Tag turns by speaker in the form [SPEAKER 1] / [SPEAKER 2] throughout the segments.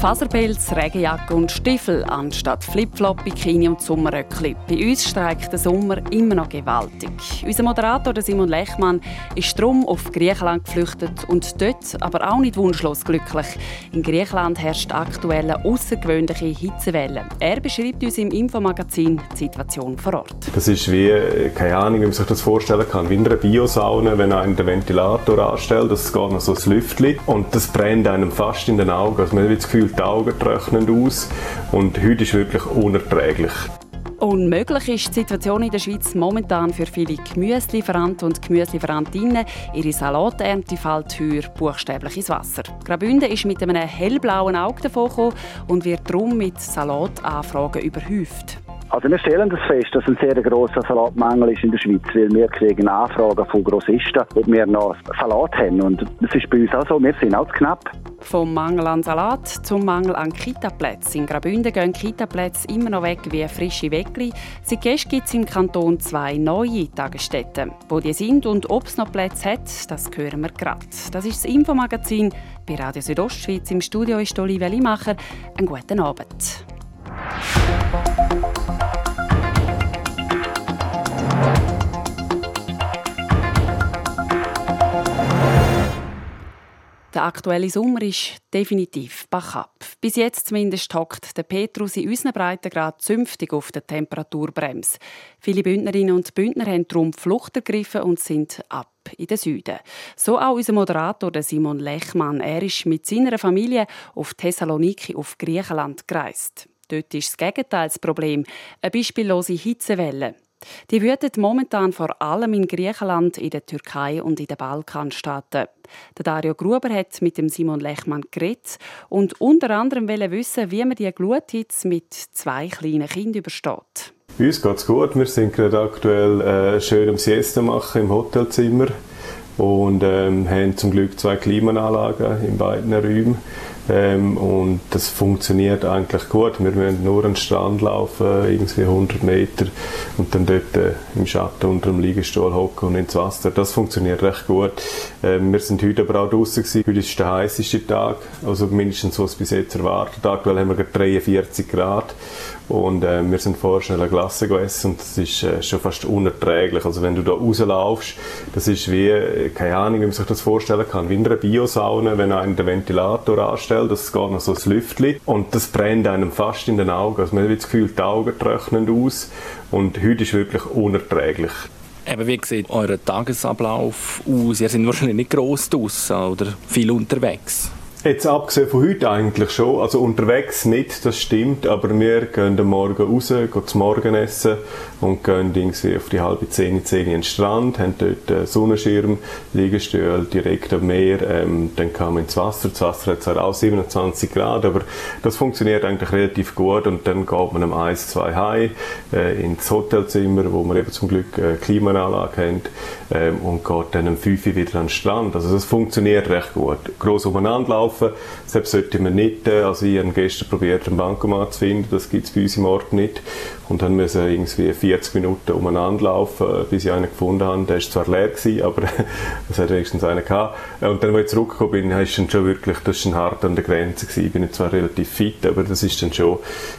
[SPEAKER 1] Faserpelz, Regenjacke und Stiefel anstatt Flipflop, Bikini und Sommerröckli. Bei uns streikt der Sommer immer noch gewaltig. Unser Moderator Simon Lechmann ist drum auf Griechenland geflüchtet und dort aber auch nicht wunschlos glücklich. In Griechenland herrscht aktuell eine außergewöhnliche Hitzewelle. Er beschreibt uns im Infomagazin die Situation vor Ort.
[SPEAKER 2] Das ist wie, keine Ahnung, wie man sich das vorstellen kann, wie in einer Biosauna, wenn einer den Ventilator anstellt, das geht noch so ein Lüftchen und das brennt einem fast in den Augen. Also man hat das Gefühl, die Augen trocknen aus und heute ist wirklich unerträglich.
[SPEAKER 1] Unmöglich ist die Situation in der Schweiz momentan für viele Gemüselieferanten und Gemüselieferantinnen. Ihre Salaternte fällt für buchstäblich ins Wasser. Graubünden ist mit einem hellblauen Auge davon und wird darum mit Salatanfragen überhäuft.
[SPEAKER 3] Also wir stellen das fest, dass ein sehr grosser Salatmangel ist in der Schweiz, weil wir kriegen Anfragen von Grossisten, ob wir noch Salat haben. Und das ist bei uns auch so, wir sind auch zu knapp.
[SPEAKER 1] Vom Mangel an Salat zum Mangel an Kitaplätzen. In Graubünden gehen Kitaplätze immer noch weg wie frische Weckli. Seit gestern gibt es im Kanton zwei neue Tagesstätten. Wo die sind und ob es noch Plätze hat, das hören wir gerade. Das ist das Infomagazin bei Radio Südostschweiz. Im Studio ist Olivia Limacher. Einen guten Abend. Der aktuelle Sommer ist definitiv bachab. Bis jetzt zumindest hockt der Petrus in unseren Breitengrad zünftig auf der Temperaturbremse. Viele Bündnerinnen und Bündner haben darum Flucht ergriffen und sind ab in den Süden. So auch unser Moderator Simon Lechmann. Er ist mit seiner Familie auf Thessaloniki auf Griechenland gereist. Dort ist das Gegenteil das Problem, eine beispiellose Hitzewelle. Die wütet momentan vor allem in Griechenland, in der Türkei und in den Balkanstaaten. Der Dario Gruber hat mit dem Simon Lechmann geredet und unter anderem wissen, wie man die Gluthitze mit zwei kleinen Kindern übersteht.
[SPEAKER 2] Uns geht es gut. Wir sind gerade aktuell äh, schön am Siesta machen im Hotelzimmer und ähm, haben zum Glück zwei Klimaanlagen in beiden Räumen. Ähm, und das funktioniert eigentlich gut. Wir müssen nur den Strand laufen, irgendwie 100 Meter, und dann dort äh, im Schatten unter dem Liegestuhl hocken und ins Wasser. Das funktioniert recht gut. Ähm, wir sind heute aber auch draußen gewesen. Heute ist der heißeste Tag, also mindestens was bis jetzt erwartet. Aktuell haben wir gerade 43 Grad und äh, wir sind vorher schnell eine Glasse gegessen und das ist äh, schon fast unerträglich. Also wenn du da rauslaufst, das ist wie, äh, keine Ahnung, wie man sich das vorstellen kann, wie in einer Biosauna, wenn einer den Ventilator anstellt, das geht noch so ein Lüftchen und das brennt einem fast in den Augen. Also man hat das Gefühl, die Augen trocknen aus und heute ist wirklich unerträglich.
[SPEAKER 4] Eben, wie sieht euer Tagesablauf aus? Ihr seid wahrscheinlich nicht gross draußen oder viel unterwegs.
[SPEAKER 2] Jetzt abgesehen von heute eigentlich schon. Also unterwegs nicht, das stimmt, aber wir gehen Morgen raus, gehen zum Morgenessen und gehen irgendwie auf die halbe zehn, zehn in den Strand, haben dort einen Sonnenschirm, Liegestuhl direkt am Meer, ähm, dann man ins Wasser. Das Wasser hat zwar auch 27 Grad, aber das funktioniert eigentlich relativ gut und dann geht man um 1, 2 heim äh, ins Hotelzimmer, wo wir eben zum Glück eine Klimaanlage haben ähm, und geht dann um 5 Uhr wieder an den Strand. Also das funktioniert recht gut. Gross umeinander laufen laufen. Selbst sollte man nicht, äh, also ich habe gestern probiert, einen Bankomat zu finden, das gibt es bei uns im Ort nicht. Und dann müssen irgendwie 40 Minuten umeinander laufen, äh, bis ich einen gefunden habe. Der war zwar leer, gewesen, aber es hat wenigstens einen gehabt. Äh, und dann, als ich zurückgekommen bin, ist dann schon wirklich, das ist hart an der Grenze gewesen. Ich bin zwar relativ fit, aber das ist dann schon,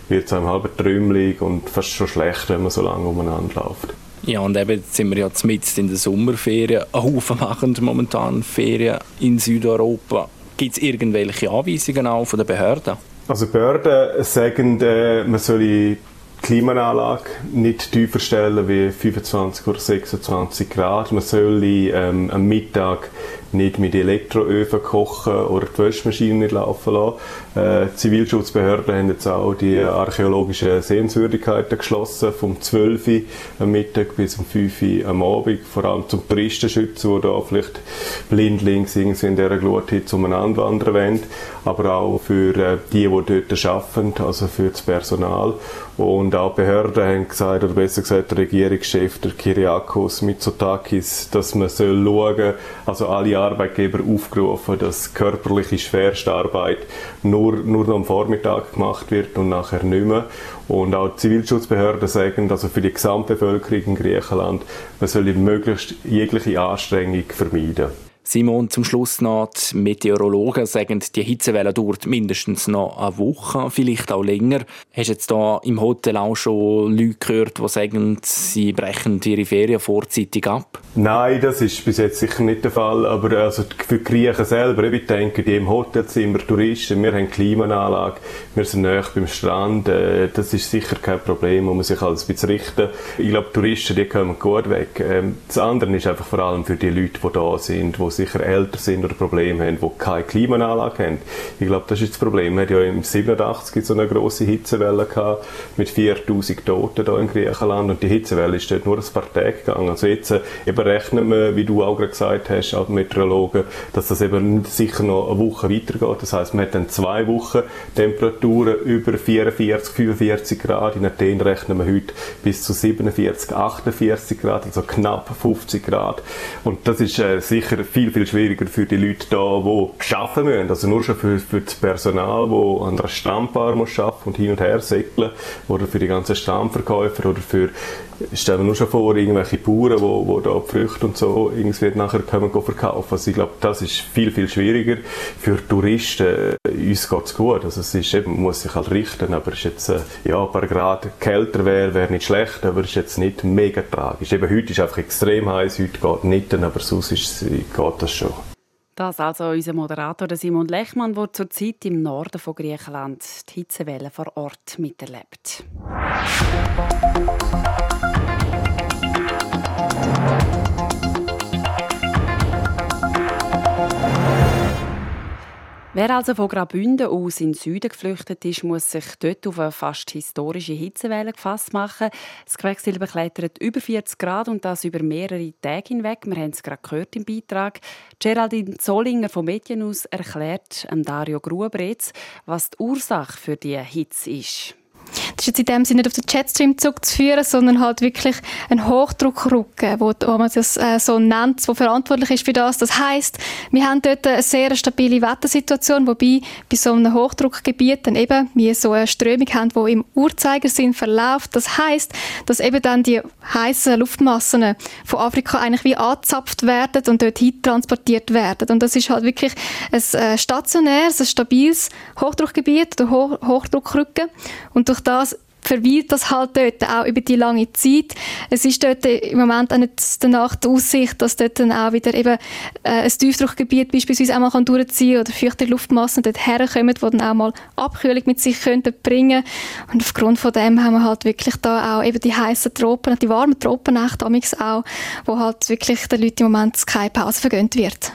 [SPEAKER 2] wird so einem halben trümmelig und fast schon schlecht, wenn man so lange umeinander läuft.
[SPEAKER 4] Ja, und eben jetzt sind wir ja mitten in der Sommerferien. Ein Haufen machen momentan Ferien in Südeuropa. Gibt es irgendwelche Anweisungen auch von den Behörden?
[SPEAKER 2] Also Behörden sagen, äh, man soll Klimaanlage nicht tiefer stellen wie 25 oder 26 Grad. Man soll ähm, am Mittag nicht mit Elektroöfen kochen oder die Waschmaschine nicht laufen lassen. Äh, die Zivilschutzbehörden haben jetzt auch die archäologischen Sehenswürdigkeiten geschlossen, vom 12 Uhr am Mittag bis um 5 Uhr am Abend, vor allem zum Touristenschützen, die da vielleicht blindlings irgendwie in dieser Gluthitze umeinander wandern wollen, aber auch für äh, die, die dort arbeiten, also für das Personal. Und auch Behörden haben gesagt, oder besser gesagt der Regierungschef, der Kyriakos Mitsotakis, dass man soll schauen, also alle Arbeitgeber aufgerufen, dass körperliche Schwerstarbeit nur, nur noch am Vormittag gemacht wird und nachher nicht mehr. Und auch die Zivilschutzbehörden sagen, also für die Gesamtbevölkerung in Griechenland, man soll möglichst jegliche Anstrengung vermeiden.
[SPEAKER 4] Simon, zum Schluss noch, die Meteorologen sagen, die Hitzewelle dauert mindestens noch eine Woche, vielleicht auch länger. Hast du jetzt da im Hotel auch schon Leute gehört, die sagen, sie brechen ihre Ferien vorzeitig ab?
[SPEAKER 2] Nein, das ist bis jetzt sicher nicht der Fall, aber also für die Griechen selber, ich denke, die im Hotelzimmer, Touristen, wir haben Klimaanlage, wir sind näher beim Strand, äh, das ist sicher kein Problem, wo man sich alles ein richten. Ich glaube, Touristen, die kommen gut weg. Ähm, das andere ist einfach vor allem für die Leute, die da sind, die sicher älter sind oder Probleme haben, die keine Klimaanlage haben. Ich glaube, das ist das Problem. Wir hatten ja im 87 so eine grosse Hitzewelle gehabt, mit 4000 Toten hier in Griechenland und die Hitzewelle ist dort nur ein paar Tage gegangen. Also jetzt äh, eben rechnet man, wie du auch gerade gesagt hast, als Meteorologen, dass das eben sicher noch eine Woche weitergeht. Das heißt, man hat dann zwei Wochen Temperaturen über 44, 45 Grad. In Athen rechnen wir heute bis zu 47, 48 Grad, also knapp 50 Grad. Und das ist äh, sicher viel viel, viel schwieriger für die Leute da, die arbeiten müssen. Also nur schon für, für das Personal, das an der Strandbar muss und hin und her segeln, oder für die ganzen Strandverkäufer oder für, stellen wir nur schon vor, irgendwelche Bauern, die, die da die Früchte und so irgendwie nachher können verkaufen. Also ich glaube, das ist viel, viel schwieriger. Für Touristen, uns geht es gut. Also es ist man muss sich halt richten, aber es ist jetzt, äh, ja, ein paar Grad kälter wäre, wäre nicht schlecht, aber es ist jetzt nicht mega tragisch. Eben heute ist einfach extrem heiß, heute geht nicht, aber sonst ist, geht das schon.
[SPEAKER 1] Das also unser Moderator Simon Lechmann, der zurzeit im Norden von Griechenland die Hitzewelle vor Ort miterlebt. Wer also von Graubünden aus in den Süden geflüchtet ist, muss sich dort auf eine fast historische Hitzewelle gefasst machen. Das Quecksilber klettert über 40 Grad und das über mehrere Tage hinweg. Wir haben es gerade gehört im Beitrag. Geraldine Zollinger vom Medienhaus erklärt Dario Grubretz, was die Ursache für die Hitze ist.
[SPEAKER 5] Ist jetzt in dem Sinne nicht auf den Chatstream zurückzuführen, sondern halt wirklich ein Hochdruckrücken, wo, wo man das äh, so nennt, wo verantwortlich ist für das. Das heißt, wir haben dort eine sehr stabile Wettersituation, wobei bei so einem Hochdruckgebiet dann eben wir so eine Strömung haben, die im Uhrzeigersinn verläuft. Das heißt, dass eben dann die heißen Luftmassen von Afrika eigentlich wie angezapft werden und dort transportiert werden. Und das ist halt wirklich ein äh, stationäres, ein stabiles Hochdruckgebiet oder Ho Hochdruckrücken. Und durch das verweilt das halt dort auch über die lange Zeit. Es ist dort im Moment auch nicht danach die Aussicht, dass dort dann auch wieder eben äh, ein Tiefdruckgebiet beispielsweise auch kann durchziehen oder feuchte Luftmassen dort herkommen, die dann auch mal Abkühlung mit sich könnten bringen. Und aufgrund von dem haben wir halt wirklich da auch eben die heißen Tropen, die warmen Tropennächte auch, wo halt wirklich den Leuten im Moment keine Pause vergönnt wird.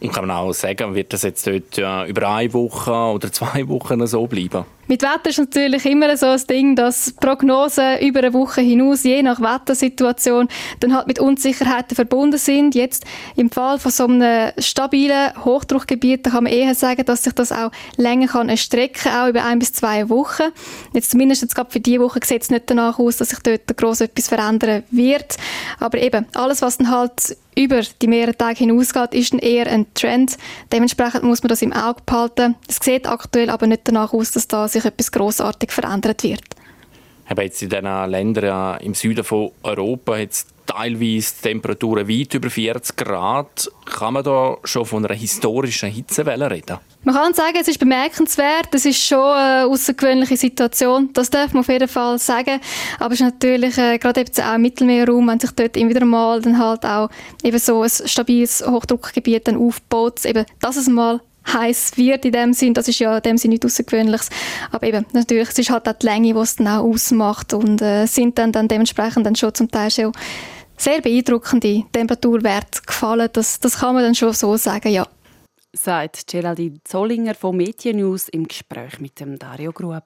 [SPEAKER 4] Und kann man auch sagen, wird das jetzt dort über eine Woche oder zwei Wochen so bleiben?
[SPEAKER 5] Mit Wetter ist natürlich immer so ein Ding, dass Prognosen über eine Woche hinaus, je nach Wettersituation, dann halt mit Unsicherheiten verbunden sind. Jetzt im Fall von so einem stabilen Hochdruckgebiet, da kann man eher sagen, dass sich das auch länger kann erstrecken kann, auch über ein bis zwei Wochen. Jetzt zumindest jetzt gerade für diese Woche sieht es nicht danach aus, dass sich dort gross etwas verändern wird. Aber eben, alles, was dann halt über die mehreren Tage hinausgeht, ist dann eher ein Trend. Dementsprechend muss man das im Auge behalten. Es sieht aktuell aber nicht danach aus, dass da sich etwas grossartig verändert wird.
[SPEAKER 4] Aber jetzt in den Ländern im Süden von Europa jetzt teilweise Temperaturen weit über 40 Grad. Kann man da schon von einer historischen Hitzewelle reden?
[SPEAKER 5] Man kann sagen, es ist bemerkenswert. Es ist schon eine außergewöhnliche Situation. Das darf man auf jeden Fall sagen. Aber es ist natürlich, äh, gerade eben auch im Mittelmeerraum, wenn sich dort immer wieder mal dann halt auch eben so ein stabiles Hochdruckgebiet dann aufbaut, eben, dass es mal heiß wird in dem Sinn, das ist ja in dem Sinn nicht Außergewöhnliches. Aber eben, natürlich, es ist halt auch die Länge, die es dann auch ausmacht und äh, sind dann, dann dementsprechend dann schon zum Teil schon sehr beeindruckende Temperaturwerte gefallen. Das, das kann man dann schon so sagen, ja
[SPEAKER 1] sagt Geraldine Zollinger von Mediennews im Gespräch mit dem Dario Gruber.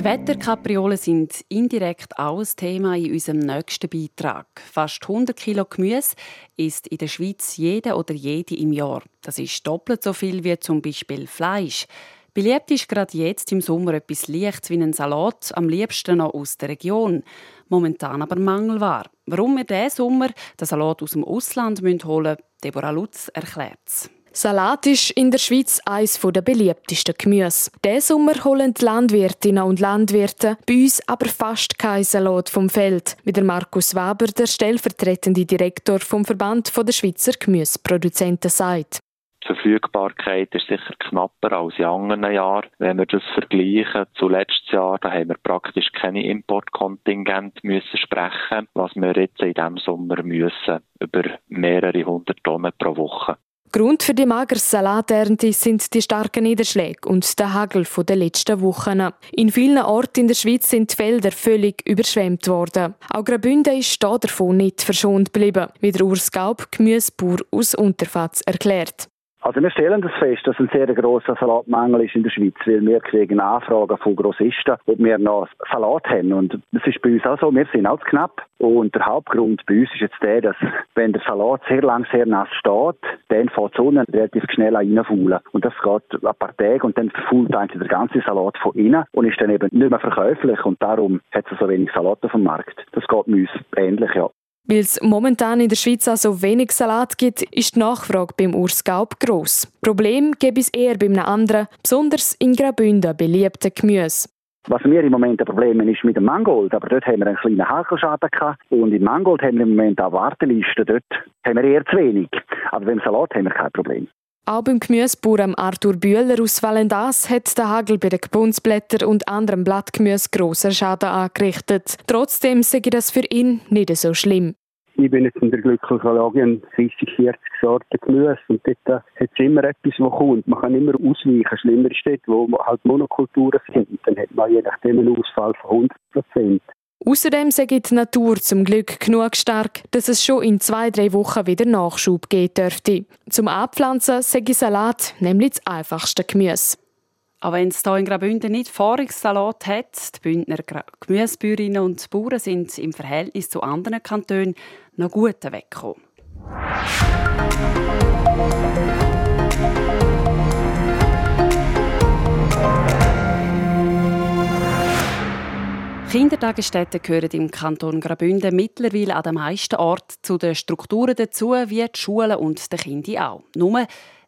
[SPEAKER 1] Die Wetterkapriolen sind indirekt auch ein Thema in unserem nächsten Beitrag. Fast 100 Kilo Gemüse isst in der Schweiz jeder oder jede im Jahr. Das ist doppelt so viel wie zum Beispiel Fleisch. Beliebt ist gerade jetzt im Sommer etwas Leichtes wie ein Salat, am liebsten noch aus der Region. Momentan aber Mangelware. Warum wir diesen Sommer den Salat aus dem Ausland holen müssen, Deborah Lutz erklärt es.
[SPEAKER 6] Salat ist in der Schweiz eines der beliebtesten Gemüse. Diesen Sommer holen die Landwirtinnen und Landwirte bei uns aber fast kein Salat vom Feld, wie der Markus Weber, der stellvertretende Direktor vom Verband der Schweizer Gemüseproduzenten, sagt.
[SPEAKER 7] Die Verfügbarkeit ist sicher knapper als in anderen Jahren. Wenn wir das vergleichen zu letztes Jahr, da haben wir praktisch keine Importkontingent müssen sprechen, was wir jetzt in diesem Sommer müssen, über mehrere hundert Tonnen pro Woche.
[SPEAKER 6] Grund für die magere Salaternte sind die starken Niederschläge und der Hagel der letzten Wochen. In vielen Orten in der Schweiz sind die Felder völlig überschwemmt worden. Auch Graubünden ist davon nicht verschont geblieben, wie der Urs Gaub, Gemüsebauer aus Unterfatz, erklärt.
[SPEAKER 3] Also wir stellen das fest, dass ein sehr grosser Salatmangel ist in der Schweiz, weil wir kriegen Anfragen von Grossisten, ob wir noch Salat haben. Und das ist bei uns auch so, wir sind auch zu knapp. Und der Hauptgrund bei uns ist jetzt der, dass wenn der Salat sehr lang sehr nass steht, dann fährt die Sonne relativ schnell reinfaulen. Und das geht ein paar Tage und dann verfault eigentlich der ganze Salat von innen und ist dann eben nicht mehr verkäuflich und darum hat es so wenig Salat auf dem Markt. Das geht bei uns ähnlich, ja.
[SPEAKER 6] Weil es momentan in der Schweiz also wenig Salat gibt, ist die Nachfrage beim Ursgaub gross. Problem gibt es eher bei einem anderen, besonders in Graubünden beliebten Gemüse.
[SPEAKER 3] Was wir im Moment ein Problem ist mit dem Mangold, aber dort haben wir einen kleinen Hakelschaden gehabt. Und im Mangold haben wir im Moment auch Wartelisten, dort haben wir eher zu wenig. Aber beim Salat haben wir kein Problem.
[SPEAKER 6] Auch beim Gemüsebauer Arthur Bühler aus Valendas hat der Hagel bei den Gebundsblättern und anderem Blattgemüse grosser Schaden angerichtet. Trotzdem sei das für ihn nicht so schlimm
[SPEAKER 8] ich bin jetzt in der glücklichen Lage, 30, 40 Sorten Gemüse und dort hat es immer etwas, was kommt. Man kann immer ausweichen. Schlimmer ist dort, wo halt Monokulturen sind. Dann hat man je nachdem einen Ausfall von 100 Prozent.
[SPEAKER 6] Außerdem sagt die Natur zum Glück genug stark, dass es schon in zwei, drei Wochen wieder Nachschub geben dürfte. Zum Abpflanzen sage Salat nämlich das einfachste Gemüse.
[SPEAKER 1] Auch wenn es hier in Graubünden nicht Fahrungssalat hat, die Bündner Gemüsebäuerinnen und Bauern sind im Verhältnis zu anderen Kantonen noch gut weggekommen. Kindertagesstätten gehören im Kanton Graubünden mittlerweile an den meisten Orten zu den Strukturen dazu, wie die Schulen und die Kinder auch. Nur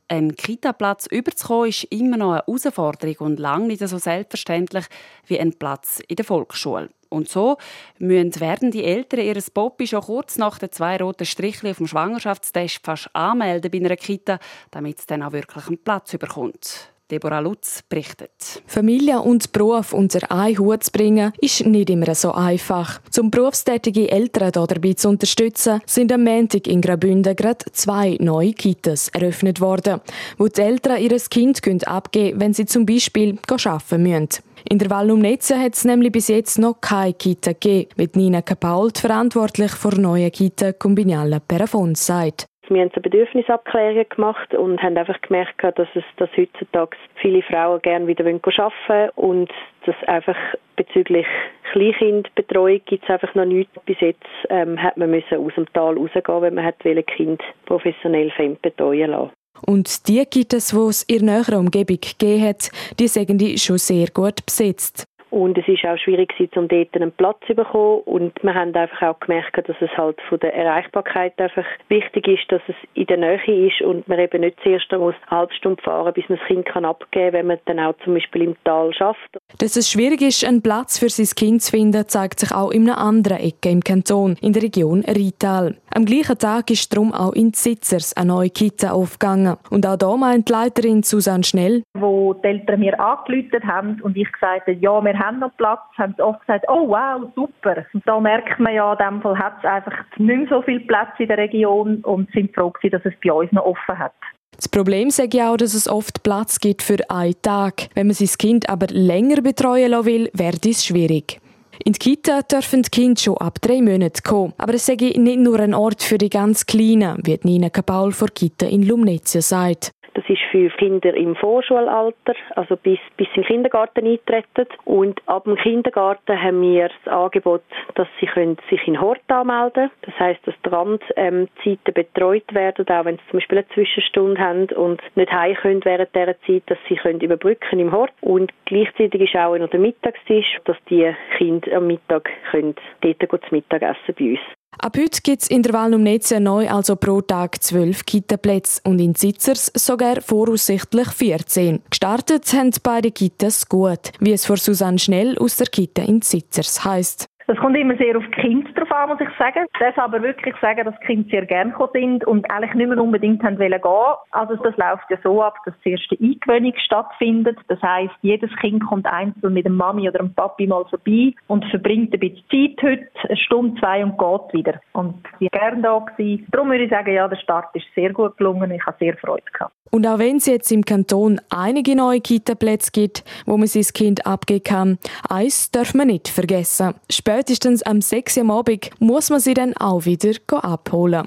[SPEAKER 1] einen Kita-Platz überzukommen, ist immer noch eine Herausforderung und lange nicht so selbstverständlich wie ein Platz in der Volksschule. Und so müssen werden die Eltern ihres Poppy schon kurz nach den zwei roten Strichen auf dem Schwangerschaftstest fast anmelden bei einer Kita, damit es dann auch wirklich einen Platz bekommt. Deborah Lutz berichtet.
[SPEAKER 6] Familie und Beruf unter einen Hut zu bringen, ist nicht immer so einfach. Zum berufstätige Eltern dabei zu unterstützen, sind am Montag in Graubünden gerade zwei neue Kitas eröffnet worden, wo die Eltern ihr Kind abgeben können, wenn sie zum Beispiel arbeiten müssen. In der Val Lumnezia hat es nämlich bis jetzt noch keine Kita gegeben, wie Nina Kapault, verantwortlich für neue Kita Combinale Perafon, sagt.
[SPEAKER 9] Wir haben eine Bedürfnisabklärung gemacht und haben einfach gemerkt, dass es dass heutzutage viele Frauen gerne wieder arbeiten wollen und dass einfach bezüglich Kleinkindbetreuung gibt es einfach noch nichts. Bis jetzt ähm, hat man müssen aus dem Tal rausgehen, wenn man hat Kind professionell fremd betreuen lassen.
[SPEAKER 6] Und die gibt es, die es in näherer Umgebung gegeben hat, die die schon sehr gut besetzt.
[SPEAKER 9] Und es ist auch schwierig um dort einen Platz zu bekommen. Und wir haben einfach auch gemerkt, dass es halt von der Erreichbarkeit einfach wichtig ist, dass es in der Nähe ist und man eben nicht zuerst muss eine halbe Stunde fahren, bis man das Kind kann abgeben kann, wenn man dann auch zum Beispiel im Tal schafft.
[SPEAKER 6] Dass es schwierig ist, einen Platz für sein Kind zu finden, zeigt sich auch in einer anderen Ecke im Kanton, in der Region Rital. Am gleichen Tag ist darum auch in Zitzers eine neue Kita aufgegangen. Und auch da meint die Leiterin Susanne Schnell,
[SPEAKER 10] wo die Eltern mir angerufen haben und ich gesagt habe, ja, wir haben noch Platz, haben sie oft gesagt, oh wow, super. Und da merkt man ja, in dem Fall hat es einfach nicht mehr so viel Platz in der Region und sind froh dass es bei uns noch offen hat.
[SPEAKER 6] Das Problem sage ich auch, dass es oft Platz gibt für einen Tag. Wenn man sein Kind aber länger betreuen will, wäre es schwierig. In die Kita dürfen die Kinder schon ab drei Monaten kommen. Aber es sei nicht nur ein Ort für die ganz Kleinen, wie Nina Kapaul vor Kita in Lumnezia sagt.
[SPEAKER 9] Das ist für Kinder im Vorschulalter, also bis, bis in den Kindergarten eintreten. Und ab dem Kindergarten haben wir das Angebot, dass sie können sich in Hort anmelden können. Das heißt, dass die Randzeiten betreut werden, auch wenn sie zum Beispiel eine Zwischenstunde haben und nicht heim können während dieser Zeit, dass sie können überbrücken im Hort. Und gleichzeitig ist auch noch der Mittagstisch, dass die Kinder am Mittag können dort zu Mittag essen bei uns.
[SPEAKER 6] Ab heute gibt es in der Walnumnetze neu also pro Tag zwölf Kitaplätze und in Sitzers sogar voraussichtlich 14. Gestartet haben beide Kitas gut, wie es vor Susanne Schnell aus der Kita in Sitzers heisst.
[SPEAKER 10] Das kommt immer sehr auf die Kinder drauf an, muss ich sagen. Darf aber wirklich sagen, dass die Kinder sehr gerne sind und eigentlich nicht mehr unbedingt haben wollen gehen. Also das läuft ja so ab, dass die Eingewöhnung stattfindet. Das heisst, jedes Kind kommt einzeln mit dem Mami oder dem Papi mal vorbei und verbringt ein bisschen Zeit heute, eine Stunde, zwei und geht wieder. Und sie waren gerne da. Gewesen. Darum würde ich sagen, ja, der Start ist sehr gut gelungen. Ich habe sehr Freude gehabt.
[SPEAKER 6] Und auch wenn es jetzt im Kanton einige neue Kita-Plätze gibt, wo man sein Kind abgeben kann, eins darf man nicht vergessen. Spätestens am 6. Uhr Abend muss man sie dann auch wieder abholen.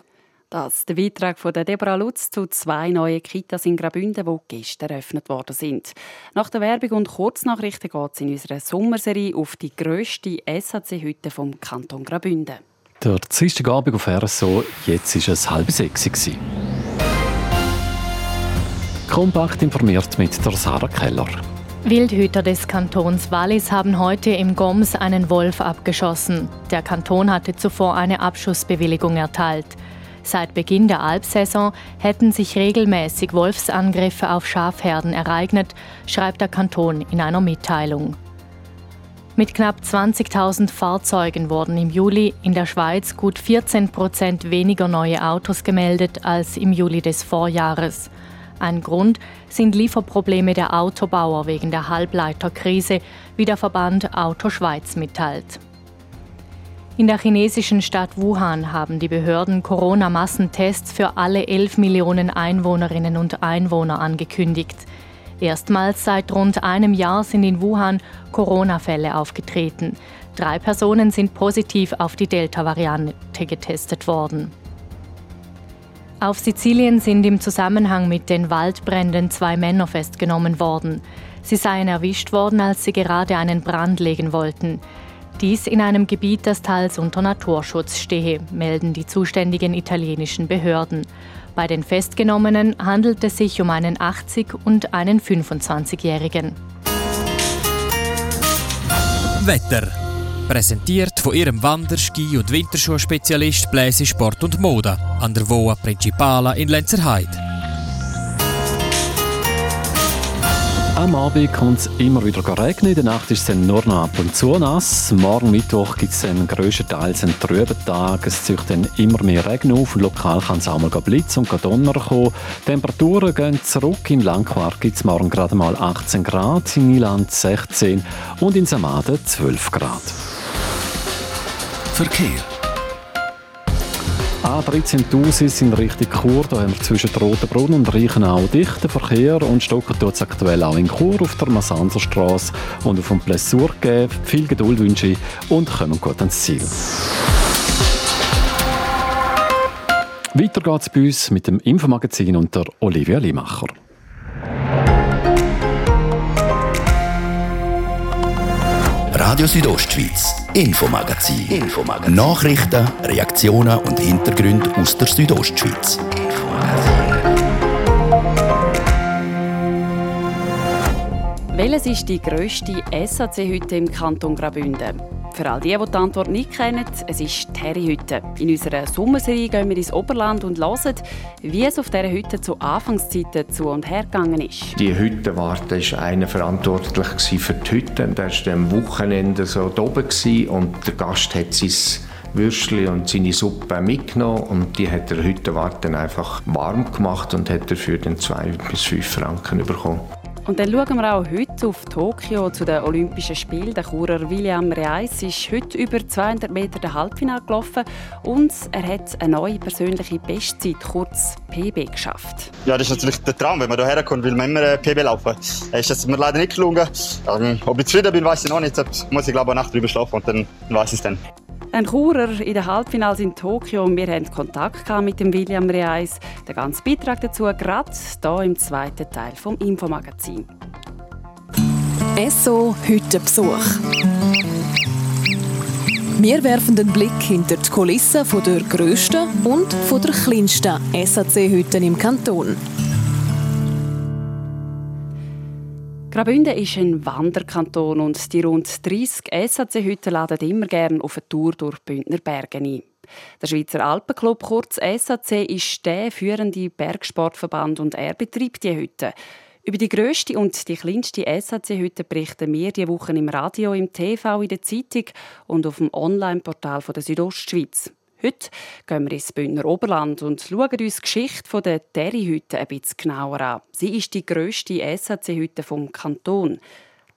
[SPEAKER 1] Das ist der Beitrag von Deborah Lutz zu zwei neuen Kitas in Graubünden, die gestern eröffnet worden sind. Nach der Werbung und Kurznachrichten geht es in unserer Sommerserie auf die grösste SAC-Hütte vom Kanton Graubünden.
[SPEAKER 11] Der Dienstagabend auf RSO, jetzt war es halb sechs. Kompakt informiert mit der Sarah Keller.
[SPEAKER 12] Wildhüter des Kantons Wallis haben heute im Goms einen Wolf abgeschossen. Der Kanton hatte zuvor eine Abschussbewilligung erteilt. Seit Beginn der Alpsaison hätten sich regelmäßig Wolfsangriffe auf Schafherden ereignet, schreibt der Kanton in einer Mitteilung. Mit knapp 20.000 Fahrzeugen wurden im Juli in der Schweiz gut 14 Prozent weniger neue Autos gemeldet als im Juli des Vorjahres. Ein Grund sind Lieferprobleme der Autobauer wegen der Halbleiterkrise, wie der Verband Auto Schweiz mitteilt. In der chinesischen Stadt Wuhan haben die Behörden Corona-Massentests für alle 11 Millionen Einwohnerinnen und Einwohner angekündigt. Erstmals seit rund einem Jahr sind in Wuhan Corona-Fälle aufgetreten. Drei Personen sind positiv auf die Delta-Variante getestet worden. Auf Sizilien sind im Zusammenhang mit den Waldbränden zwei Männer festgenommen worden. Sie seien erwischt worden, als sie gerade einen Brand legen wollten. Dies in einem Gebiet, das teils unter Naturschutz stehe, melden die zuständigen italienischen Behörden. Bei den Festgenommenen handelt es sich um einen 80- und einen 25-Jährigen.
[SPEAKER 13] Wetter. Präsentiert von ihrem Wander-, Ski- und Winterschuhspezialist Bläse Sport und Mode an der Voa Principala in Lenzerheide.
[SPEAKER 11] Am Abend kommt es immer wieder regnen. In der Nacht ist es dann nur noch ab und zu nass. Morgen Mittwoch gibt es dann grösstenteils einen trüben Tag. Es zieht dann immer mehr Regen auf. Lokal kann es auch mal Blitz und Donner kommen. Die Temperaturen gehen zurück. In Langquart gibt es morgen gerade mal 18 Grad, in Niland 16 und in Samaden 12 Grad.
[SPEAKER 14] Verkehr.
[SPEAKER 11] A13 sind Richtung Chur. Da haben wir zwischen Rotenbrunn und Reichenau dichten Verkehr und stocken tut es aktuell auch in Chur auf der Massanserstraße und auf dem Plessur geben. Viel Geduld wünsche ich und kommen gut ans Ziel. Weiter geht's bei uns mit dem Infomagazin unter Olivia Limacher.
[SPEAKER 14] Radio Südostschweiz, Infomagazin. Infomagazin. Nachrichten, Reaktionen und Hintergründe aus der Südostschweiz.
[SPEAKER 1] Welches ist die grösste SAC-Hütte im Kanton Graubünden? Für all die, die die Antwort nicht kennen, es ist die Herrihütte. In unserer Sommerserie gehen wir ins Oberland und hören, wie es auf dieser Hütte zu Anfangszeiten zu und her gegangen ist.
[SPEAKER 15] Die Hüttenwarte war einer verantwortlich für die Hütte. Der war am Wochenende so oben und der Gast hat sein Würstchen und seine Suppe mitgenommen und die hat der Hüttenwart dann einfach warm gemacht und hat dafür dann zwei bis fünf Franken bekommen.
[SPEAKER 1] Und dann schauen wir auch heute auf Tokio zu den Olympischen Spielen. Der Churer William Reis ist heute über 200 Meter den Halbfinale gelaufen und er hat eine neue persönliche Bestzeit, kurz PB, geschafft.
[SPEAKER 16] Ja, das ist natürlich der Traum, wenn man hierher kommt, will man immer PB laufen. Ist das mir leider nicht gelungen. Ähm, ob ich zufrieden bin, weiß ich noch nicht. Da muss ich glaube ich eine Nacht drüber schlafen und dann weiß ich es dann.
[SPEAKER 1] Ein Churer in den Halbfinals in Tokio wir hatten Kontakt mit dem William Reis. Der ganze Beitrag dazu gerade hier im zweiten Teil vom Infomagazin.
[SPEAKER 17] SO heute Besuch. Wir werfen den Blick hinter die Kulissen der grössten und der kleinsten SAC-Hütten im Kanton.
[SPEAKER 1] Graubünden ist ein Wanderkanton und die rund 30 SAC-Hütten laden immer gerne auf eine Tour durch Bündner Berge ein. Der Schweizer Alpenclub, kurz SAC, ist der führende Bergsportverband und er betreibt die Hütten. Über die grösste und die kleinste SAC-Hütte berichten wir diese Woche im Radio, im TV, in der Zeitung und auf dem Online-Portal der Südostschweiz. Heute gehen wir ins Bündner Oberland und schauen uns die Geschichte der Terry-Hütte ein bisschen genauer an. Sie ist die grösste SAC-Hütte vom Kanton.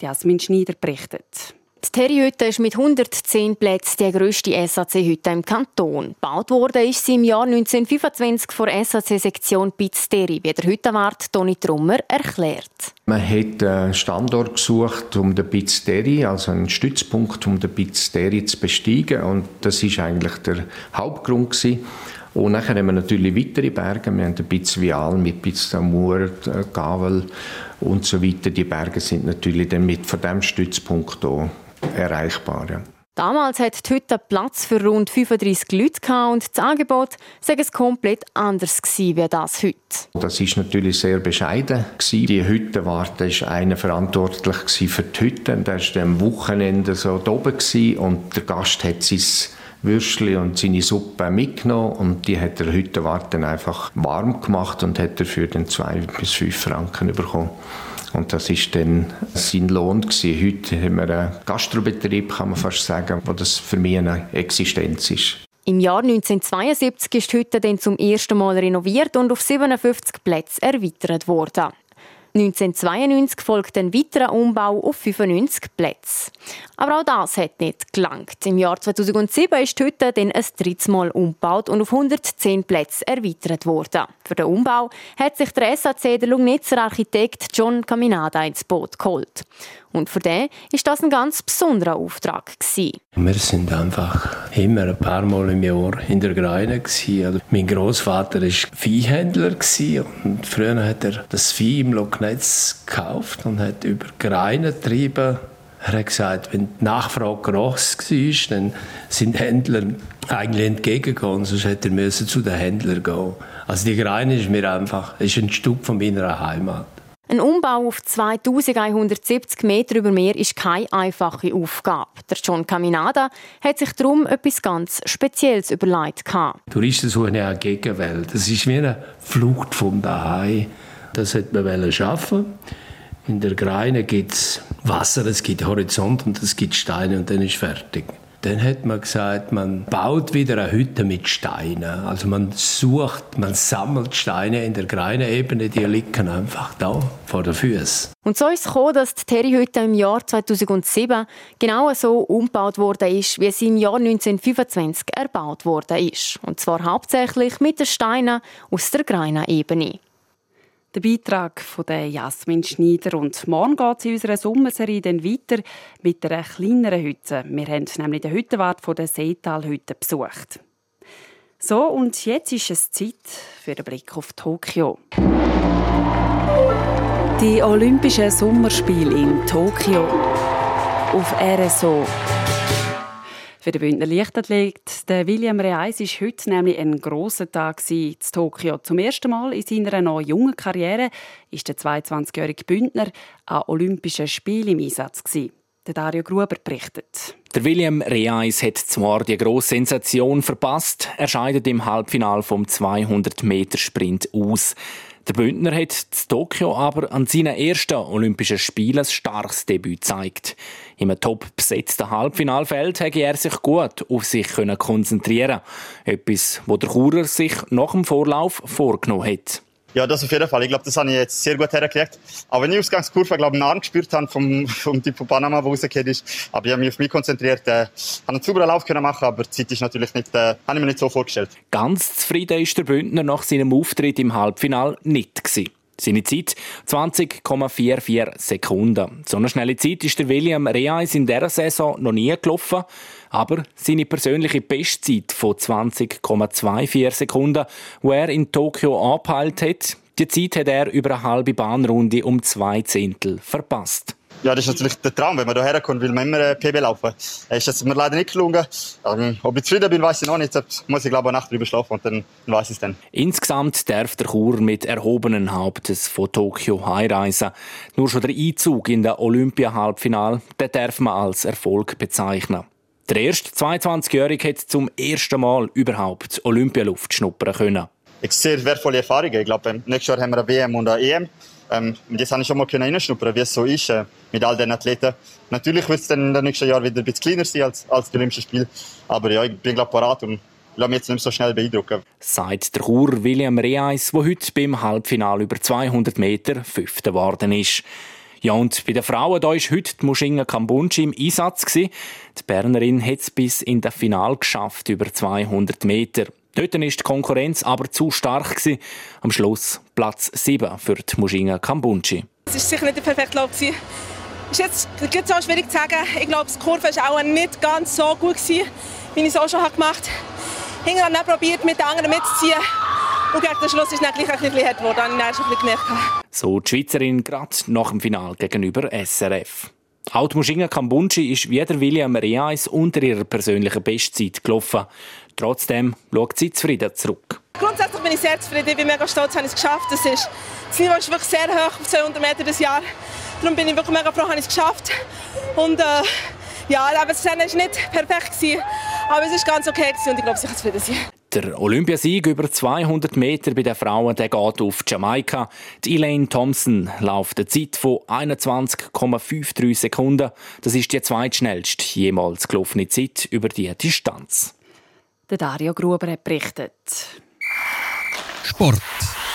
[SPEAKER 1] Jasmin Schneider berichtet.
[SPEAKER 18] Die Terry-Hütte ist mit 110 Plätzen die grösste SAC-Hütte im Kanton. Gebaut wurde ist sie im Jahr 1925 von der SAC-Sektion Terry, wie der Hüttenwart Toni Trummer erklärt.
[SPEAKER 15] Man hat einen Standort gesucht, um den Terry, also einen Stützpunkt, um den Terry zu besteigen. Und das ist eigentlich der Hauptgrund gewesen. Und dann haben wir natürlich weitere Berge. Wir haben den Piz Vial mit Piz d'Amour, Gavel und so weiter. Die Berge sind natürlich dann mit von diesem Stützpunkt hier erreichbar. Ja.
[SPEAKER 18] Damals hat die Hütte Platz für rund 35 Leute und das Angebot sei es komplett anders gewesen wie das heute.
[SPEAKER 15] Das ist natürlich sehr bescheiden Die Hüttenwarte war einer verantwortlich für die Hütte. Der war am Wochenende so oben und der Gast hat sein Würstchen und seine Suppe mitgenommen und die hat der Hüttenwart dann einfach warm gemacht und hat dafür dann zwei bis fünf Franken bekommen. Und das ist dann sein Lohn gewesen. Heute haben wir einen Gastrobetrieb, kann man fast sagen, wo das für mich eine Existenz ist.
[SPEAKER 18] Im Jahr 1972 ist die Hütte dann zum ersten Mal renoviert und auf 57 Plätze erweitert worden. 1992 folgt ein weiterer Umbau auf 95 Plätze. Aber auch das hat nicht gelangt. Im Jahr 2007 ist die Hütte dann ein drittes Mal umgebaut und auf 110 Plätze erweitert worden. Für den Umbau hat sich der SAC, der Lugnitzer Architekt John Caminada, ins Boot geholt. Und für den ist das ein ganz besonderer Auftrag. Gewesen.
[SPEAKER 19] Wir sind einfach immer ein paar Mal im Jahr in der Greine. Also mein Großvater war Viehhändler und früher hat er das Vieh im Lognetz gekauft und hat über Greine getrieben. Er hat gesagt, wenn die Nachfrage groß war, dann sind Händler eigentlich entgegengekommen, sonst hätte er zu den Händlern gehen. Also die Greine ist mir einfach ist ein Stück von meiner Heimat.
[SPEAKER 18] Ein Umbau auf 2170 Meter über Meer ist keine einfache Aufgabe. Der John Caminada hat sich darum etwas ganz Spezielles überlegt.
[SPEAKER 19] Touristen suchen ja eine Gegenwelt. Das ist wie eine Flucht vom Daheim. Das hätte man schaffen In der Greine gibt es Wasser, es gibt Horizont und es gibt Steine und dann ist fertig. Dann hat man gesagt, man baut wieder eine Hütte mit Steinen. Also man sucht, man sammelt Steine in der Greinebene, die liegen einfach da vor den Füßen.
[SPEAKER 18] Und so ist es gekommen, dass die Terry-Hütte im Jahr 2007 genau so umgebaut worden ist, wie sie im Jahr 1925 erbaut worden ist. Und zwar hauptsächlich mit den Steinen aus der Greinebene.
[SPEAKER 1] Der Beitrag von der Jasmin Schneider. Und morgen geht es in unserer Sommerserie dann weiter mit einer kleineren Hütte. Wir haben nämlich den Hüttenwart von der Seetalhütte besucht. So, und jetzt ist es Zeit für den Blick auf Tokio. Die Olympischen Sommerspiele in Tokio. Auf RSO für den Bündner Leichtathlet der William Reis ist heute nämlich ein grosser Tag in Tokio. Zum ersten Mal in seiner noch jungen Karriere ist der 22-jährige Bündner an Olympischen Spielen im Einsatz. Der Dario Gruber berichtet.
[SPEAKER 4] Der William Reis hat zwar die grosse Sensation verpasst, er scheidet im Halbfinale vom 200-Meter-Sprint aus. Der Bündner hat in Tokio aber an seinen ersten Olympischen Spielen ein starkes Debüt gezeigt. Im top besetzten Halbfinalfeld hätte er sich gut auf sich konzentrieren Etwas, wo der Churer sich nach dem Vorlauf vorgenommen hat.
[SPEAKER 16] Ja, das auf jeden Fall. Ich glaube, das habe ich jetzt sehr gut hergekriegt. Aber wenn ich Ausgangskurve, glaube ich, einen Arm gespürt habe vom, vom Typ von Panama, der rausgekommen ist. Aber ich habe mich auf mich konzentriert, äh, habe einen sauberen Lauf können machen, aber die Zeit ist natürlich nicht, äh, habe ich mir nicht so vorgestellt.
[SPEAKER 4] Ganz zufrieden ist der Bündner nach seinem Auftritt im Halbfinal nicht gewesen. Seine Zeit 20,44 Sekunden. So eine schnelle Zeit ist der William Reis in dieser Saison noch nie gelaufen. Aber seine persönliche Bestzeit von 20,24 Sekunden, die er in Tokio angepeilt hat, die Zeit hat er über eine halbe Bahnrunde um zwei Zehntel verpasst.
[SPEAKER 16] Ja, das ist natürlich der Traum, wenn man hierher kommt, will man immer äh, PB laufen. Ist das mir leider nicht gelungen. Ähm, ob ich zufrieden bin, weiß ich noch nicht. Jetzt muss ich glaube ich eine Nacht drüber schlafen und dann weiß ich es dann.
[SPEAKER 4] Insgesamt darf der Chur mit erhobenen Hauptes von Tokio heimreisen. Nur schon der Einzug in der Olympia-Halbfinal, den darf man als Erfolg bezeichnen. Der erste 22-Jährige hat zum ersten Mal überhaupt Olympialuft schnuppern können.
[SPEAKER 16] Ich sehr wertvolle Erfahrungen. Ich glaube, nächstes Jahr haben wir eine WM und eine EM. Ähm, und jetzt habe ich schon mal reinschnuppern, wie es so ist äh, mit all den Athleten. Natürlich wird es dann im nächsten Jahr wieder ein bisschen kleiner sein als, als die Olympischen Spiele. Aber ja, ich bin glaube parat und lasse mich jetzt nicht so schnell beeindrucken.
[SPEAKER 4] Sagt der Chur William Reis, der heute beim Halbfinale über 200 Meter Fünfter geworden ist. Ja, und bei den Frauen da ist heute die Mushinga Kambunchi im Einsatz. Gewesen. Die Bernerin hat es bis in das Final geschafft, über 200 Meter. Dort war die Konkurrenz aber zu stark. Gewesen. Am Schluss Platz 7 für die Mushinga Kambunchi.
[SPEAKER 20] Es war sicher nicht der perfekte Lauf. Es ist jetzt so schwierig zu sagen. Ich glaube, die Kurve war auch nicht ganz so gut, gewesen, wie ich es auch schon gemacht habe. Ich habe probiert, mit den anderen mitzuziehen. Und gegen den Schluss ist es gleich ein bisschen geworden. Dann habe ich ein bisschen gemerkt.
[SPEAKER 4] So die Schweizerin gerade nach dem Final gegenüber SRF. Auch die Mushinga Kambunchi ist wie der William Reis unter ihrer persönlichen Bestzeit gelaufen. Trotzdem schaut sie zufrieden zurück.
[SPEAKER 20] Grundsätzlich bin ich sehr zufrieden. Ich bin mega stolz, dass ich es geschafft Das, ist, das Niveau ist wirklich sehr hoch auf 200 Meter das Jahr. Darum bin ich wirklich mega froh, dass ich es geschafft Und äh, ja, das Rennen war nicht perfekt, aber es war ganz okay und ich glaube, ich kann zufrieden sein.
[SPEAKER 4] Der Olympiasieg über 200 Meter bei den Frauen der geht auf Jamaika. Die Elaine Thompson läuft eine Zeit von 21,53 Sekunden. Das ist die zweitschnellste jemals gelaufene Zeit über die Distanz.
[SPEAKER 1] Der Dario Gruber hat berichtet.
[SPEAKER 13] Sport.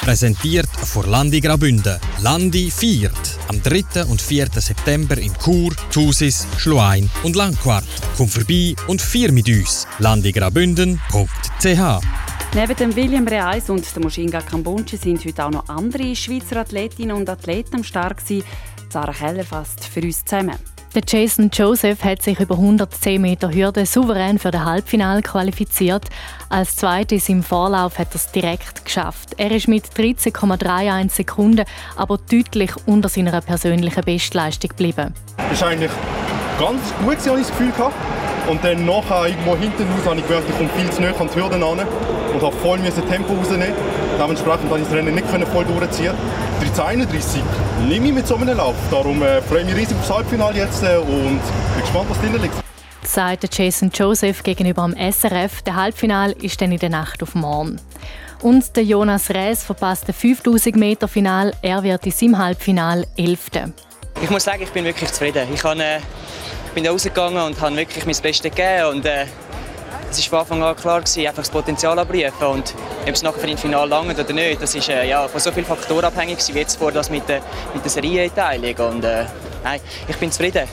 [SPEAKER 13] Präsentiert von Landi Grabünde. Landi feiert am 3. und 4. September in Chur, Thusis, Schluein und Langquart. Komm vorbei und feier mit uns. landigrabünden.ch
[SPEAKER 1] Neben dem William Reis und der Moshinga Kambunchi sind heute auch noch andere Schweizer Athletinnen und Athleten am Start. Sarah Keller fasst für uns zusammen.
[SPEAKER 12] Der Jason Joseph hat sich über 110 Meter Hürde souverän für das Halbfinale qualifiziert. Als Zweites im Vorlauf hat er es direkt geschafft. Er ist mit 13,31 Sekunden aber deutlich unter seiner persönlichen Bestleistung geblieben.
[SPEAKER 21] Das ist eigentlich ganz gut, habe das Gefühl gehabt. Und dann nachher irgendwo hinten raus habe ich gemerkt, ich komme viel zu nah an die Hürden an und habe voll Tempo rausnehmen. Dementsprechend konnte ich das Rennen nicht voll durchziehen. 1331 nehme ich mit so einem Lauf. Darum äh, freue ich mich riesig aufs Halbfinale jetzt äh, und bin gespannt, was drin liegt.
[SPEAKER 12] Sagt Jason Joseph gegenüber am SRF. Der Halbfinale ist dann in der Nacht auf morgen. Und der Jonas Rees verpasst das 5000 Meter Final. Er wird in seinem Halbfinale 11.
[SPEAKER 22] Ich muss sagen, ich bin wirklich zufrieden. Ich, habe, äh, ich bin da rausgegangen und habe wirklich mein Bestes gegeben. Und, äh, es war von Anfang an klar, gewesen, einfach das Potenzial abrufen und ob es nachher für den Final langt oder nicht, das ist äh, ja, von so vielen Faktoren abhängig wie jetzt vor das mit der, mit der Serieneinteilung und äh, nein, ich bin zufrieden.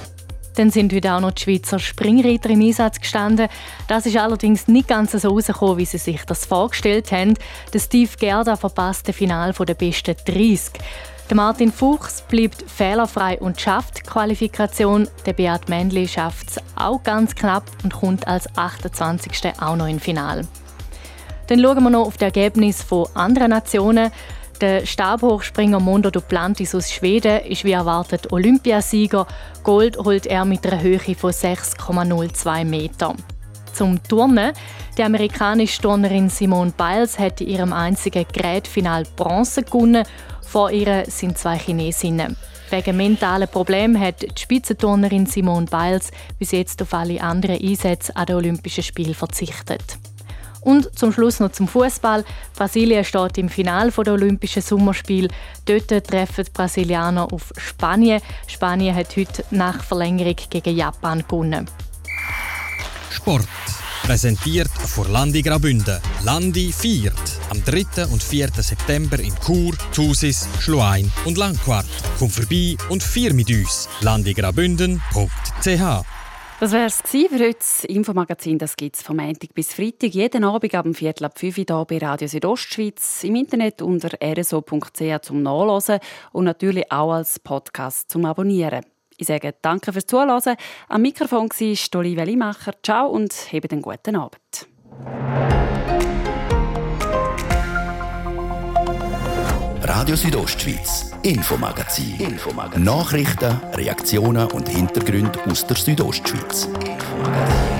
[SPEAKER 12] Dann sind heute auch noch die Schweizer Springreiter im Einsatz gestanden. Das ist allerdings nicht ganz so rausgekommen, wie sie sich das vorgestellt haben. Der Steve Gerda verpasst das Finale der besten 30. Der Martin Fuchs bleibt fehlerfrei und schafft die Qualifikation. Der Beat Mändli schafft es auch ganz knapp und kommt als 28. auch noch ins Finale. Dann schauen wir noch auf das Ergebnis von anderen Nationen. Der Stabhochspringer Mondo Duplantis aus Schweden ist wie erwartet Olympiasieger. Gold holt er mit einer Höhe von 6,02 Metern. Zum Turnen. Die amerikanische Turnerin Simone Biles hat in ihrem einzigen Gerätfinal Bronze gewonnen vor ihr sind zwei Chinesinnen. Wegen mentalen Problemen hat die Spitzenturnerin Simone Biles bis jetzt auf alle anderen Einsätze an den Olympischen Spielen verzichtet. Und zum Schluss noch zum Fußball. Brasilien steht im Finale der Olympischen Sommerspiele. Dort treffen die Brasilianer auf Spanien. Spanien hat heute nach Verlängerung gegen Japan gewonnen.
[SPEAKER 13] Sport. Präsentiert von Landi Grabünde. Landi feiert am 3. und 4. September in Chur, Thusis, Schluein und Langquart. Komm vorbei und feier mit uns. landigrabünden.ch
[SPEAKER 1] das war es für heute. Das Infomagazin gibt es vom Montag bis Freitag, jeden Abend ab dem Viertel ab 5 Uhr hier bei Radio Südostschweiz, im Internet unter rso.ch zum Nachlesen und natürlich auch als Podcast zum Abonnieren. Ich sage danke fürs Zuhören. Am Mikrofon war Olivia Limacher. Ciao und habt einen guten Abend.
[SPEAKER 14] Radio Südostschweiz, Infomagazin. Infomagazin. Nachrichten, Reaktionen und Hintergründe aus der Südostschweiz. Infomagazin.